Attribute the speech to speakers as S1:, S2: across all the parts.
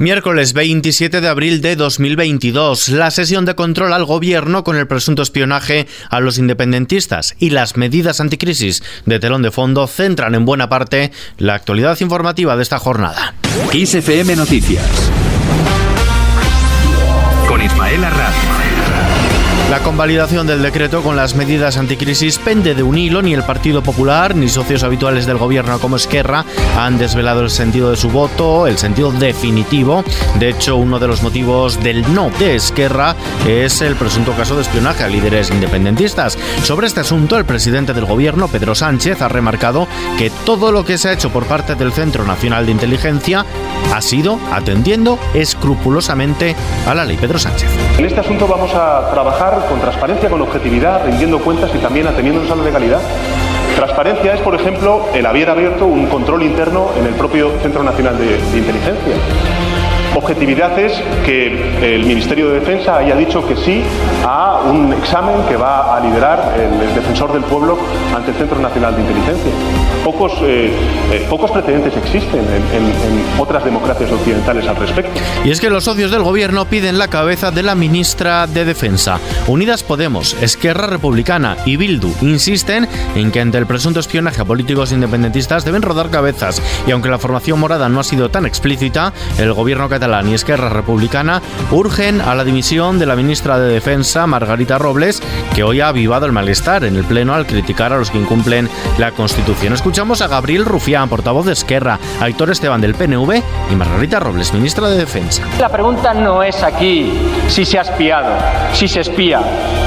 S1: Miércoles 27 de abril de 2022, la sesión de control al gobierno con el presunto espionaje a los independentistas y las medidas anticrisis de telón de fondo centran en buena parte la actualidad informativa de esta jornada.
S2: XFM Noticias con Ismael
S1: la convalidación del decreto con las medidas anticrisis pende de un hilo. Ni el Partido Popular ni socios habituales del gobierno como Esquerra han desvelado el sentido de su voto, el sentido definitivo. De hecho, uno de los motivos del no de Esquerra es el presunto caso de espionaje a líderes independentistas. Sobre este asunto, el presidente del gobierno, Pedro Sánchez, ha remarcado que todo lo que se ha hecho por parte del Centro Nacional de Inteligencia ha sido atendiendo escrupulosamente a la ley. Pedro Sánchez.
S3: En este asunto vamos a trabajar con transparencia, con objetividad, rindiendo cuentas y también ateniéndonos a la legalidad. Transparencia es, por ejemplo, el haber abierto un control interno en el propio Centro Nacional de, de Inteligencia. Objetividad es que el Ministerio de Defensa haya dicho que sí a un examen que va a liderar el, defensor del pueblo ante el Centro Nacional de Inteligencia. Pocos, eh, eh, pocos precedentes existen en, en, otras democracias occidentales al respecto.
S1: Y es que los socios del gobierno piden la cabeza de la ministra de Defensa. Unidas Podemos, Esquerra Republicana y Bildu insisten en que ante el presunto espionaje a políticos independentistas deben rodar cabezas. Y aunque la formación morada no ha sido tan explícita, el gobierno catalán y Esquerra Republicana urgen a la dimisión de la ministra de Defensa, Margarita Robles, que hoy ha avivado el malestar en el Pleno al criticar a los que incumplen la Constitución. Escuchamos a Gabriel Rufián, portavoz de Esquerra, a Héctor Esteban del PNV y Margarita Robles, ministra de Defensa.
S4: La pregunta no es aquí si se ha espiado, si se espía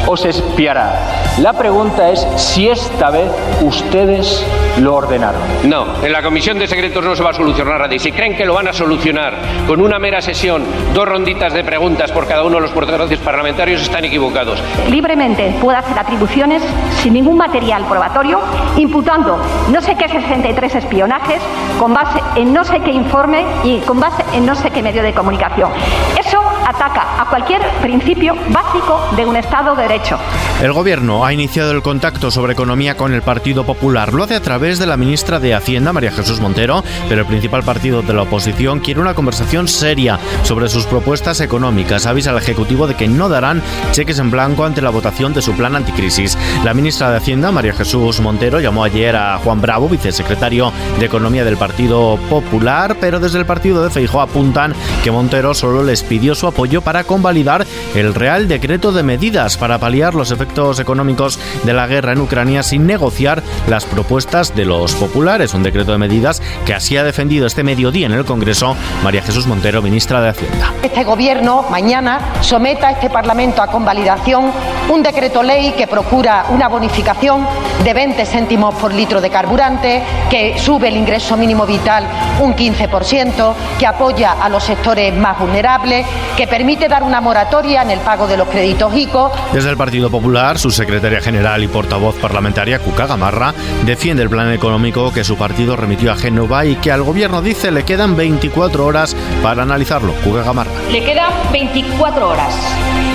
S4: o se espiará. La pregunta es si esta vez ustedes lo ordenaron.
S5: No, en la Comisión de Secretos no se va a solucionar nada. Y si creen que lo van a solucionar con una mera sesión, dos ronditas de preguntas por cada uno de los portavoces parlamentarios, están equivocados.
S6: Libremente puede hacer atribuciones sin ningún material probatorio, imputando no sé qué 63 espionajes con base en no sé qué informe y con base en no sé qué medio de comunicación. Eso ataca a cualquier principio básico de un Estado de Derecho.
S1: El Gobierno ha iniciado el contacto sobre economía con el Partido Popular. Lo hace a través de la ministra de Hacienda, María Jesús Montero, pero el principal partido de la oposición quiere una conversación seria sobre sus propuestas económicas. Avisa al Ejecutivo de que no darán cheques en blanco ante la votación de su plan anticrisis. La ministra de Hacienda, María Jesús Montero, llamó ayer a Juan Bravo, vicesecretario de Economía del Partido Popular, pero desde el partido de Feijóo apuntan que Montero solo les pidió su apoyo para convalidar el Real Decreto de Medidas para paliar los efectos económicos de la guerra en Ucrania sin negociar las propuestas de los populares. Un decreto de medidas que así ha defendido este mediodía en el Congreso María Jesús Montero, ministra de Hacienda.
S7: Este Gobierno mañana someta a este Parlamento a convalidación un decreto ley que procura una bonificación de 20 céntimos por litro de carburante, que sube el ingreso mínimo vital un 15%, que apoya a los sectores más vulnerables, que permite dar una moratoria en el pago de los créditos ICO.
S1: Desde el Partido Popular, su secretaria general y portavoz parlamentaria, Cuca Gamarra, defiende el plan económico que su partido remitió a Génova y que al gobierno dice le quedan 24 horas para analizarlo. Cuca Gamarra.
S8: Le quedan 24 horas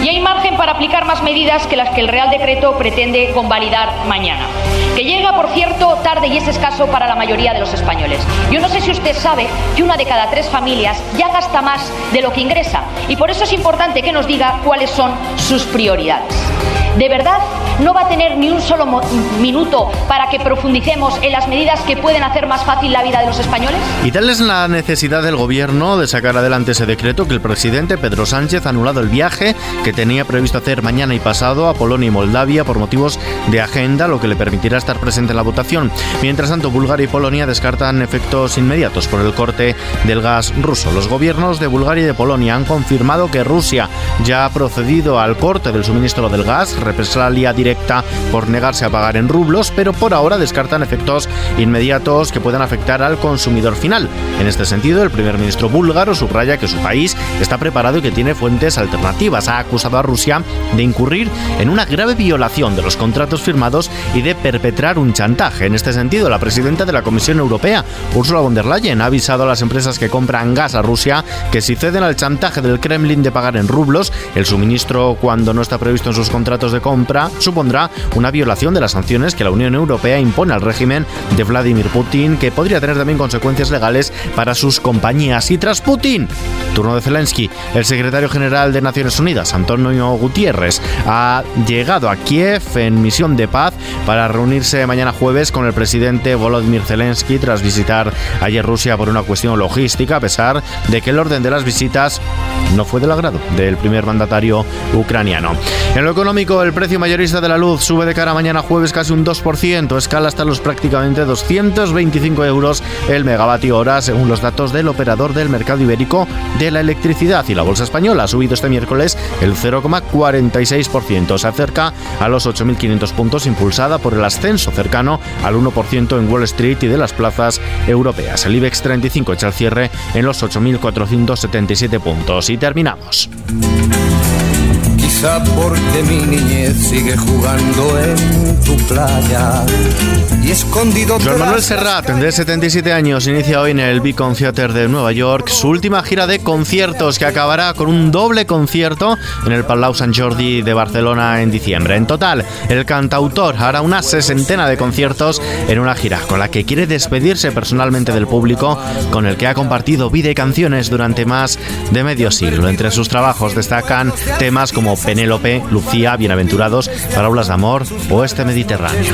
S8: y hay margen para aplicar más medidas que las que el Real Decreto pretende convalidar mañana. Que llega, por cierto, tarde y es escaso para la mayoría de los españoles. Yo no sé si usted sabe que una de cada tres familias ya gasta más de lo que ingresa y por eso es importante que nos diga cuáles son sus prioridades. ¿De verdad no va a tener ni un solo minuto para que profundicemos en las medidas que pueden hacer más fácil la vida de los españoles?
S1: Y tal es la necesidad del gobierno de sacar adelante ese decreto que el presidente Pedro Sánchez ha anulado el viaje que tenía previsto hacer mañana y pasado a Polonia y Moldavia por motivos de agenda, lo que le permitirá estar presente en la votación. Mientras tanto, Bulgaria y Polonia descartan efectos inmediatos por el corte del gas ruso. Los gobiernos de Bulgaria y de Polonia han confirmado que Rusia ya ha procedido al corte del suministro del gas represalia directa por negarse a pagar en rublos, pero por ahora descartan efectos inmediatos que puedan afectar al consumidor final. En este sentido, el primer ministro búlgaro subraya que su país está preparado y que tiene fuentes alternativas. Ha acusado a Rusia de incurrir en una grave violación de los contratos firmados y de perpetrar un chantaje. En este sentido, la presidenta de la Comisión Europea, Ursula von der Leyen, ha avisado a las empresas que compran gas a Rusia que si ceden al chantaje del Kremlin de pagar en rublos, el suministro cuando no está previsto en sus contratos de de compra supondrá una violación de las sanciones que la Unión Europea impone al régimen de Vladimir Putin, que podría tener también consecuencias legales para sus compañías. Y tras Putin, turno de Zelensky, el secretario general de Naciones Unidas, Antonio Gutiérrez, ha llegado a Kiev en misión de paz para reunirse mañana jueves con el presidente Volodymyr Zelensky tras visitar ayer Rusia por una cuestión logística, a pesar de que el orden de las visitas no fue del agrado del primer mandatario ucraniano. En lo económico, el precio mayorista de la luz sube de cara mañana jueves casi un 2%, escala hasta los prácticamente 225 euros el megavatio hora, según los datos del operador del mercado ibérico de la electricidad. Y la bolsa española ha subido este miércoles el 0,46%, se acerca a los 8.500 puntos, impulsada por el ascenso cercano al 1% en Wall Street y de las plazas europeas. El IBEX 35 echa el cierre en los 8.477 puntos. Y terminamos.
S9: Quizá porque mi niñez sigue jugando en tu playa y escondido.
S1: Joan Manuel Serrat, de 77 años, inicia hoy en el Beacon Theater de Nueva York su última gira de conciertos que acabará con un doble concierto en el Palau Sant Jordi de Barcelona en diciembre. En total, el cantautor hará una sesentena de conciertos en una gira con la que quiere despedirse personalmente del público con el que ha compartido vida y canciones durante más de medio siglo. Entre sus trabajos destacan temas como Penélope, Lucía, Bienaventurados, Parábolas de Amor o Este Mediterráneo.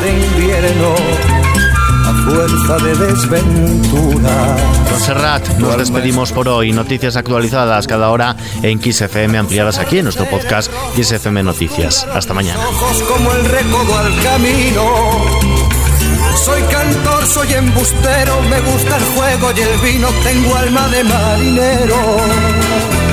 S1: Con Serrat nos despedimos por hoy. Noticias actualizadas cada hora en XFM, ampliadas aquí en nuestro podcast XFM Noticias. Hasta mañana.
S9: como el recodo al camino. Soy cantor, soy embustero, me gusta el juego y el vino, tengo alma de marinero.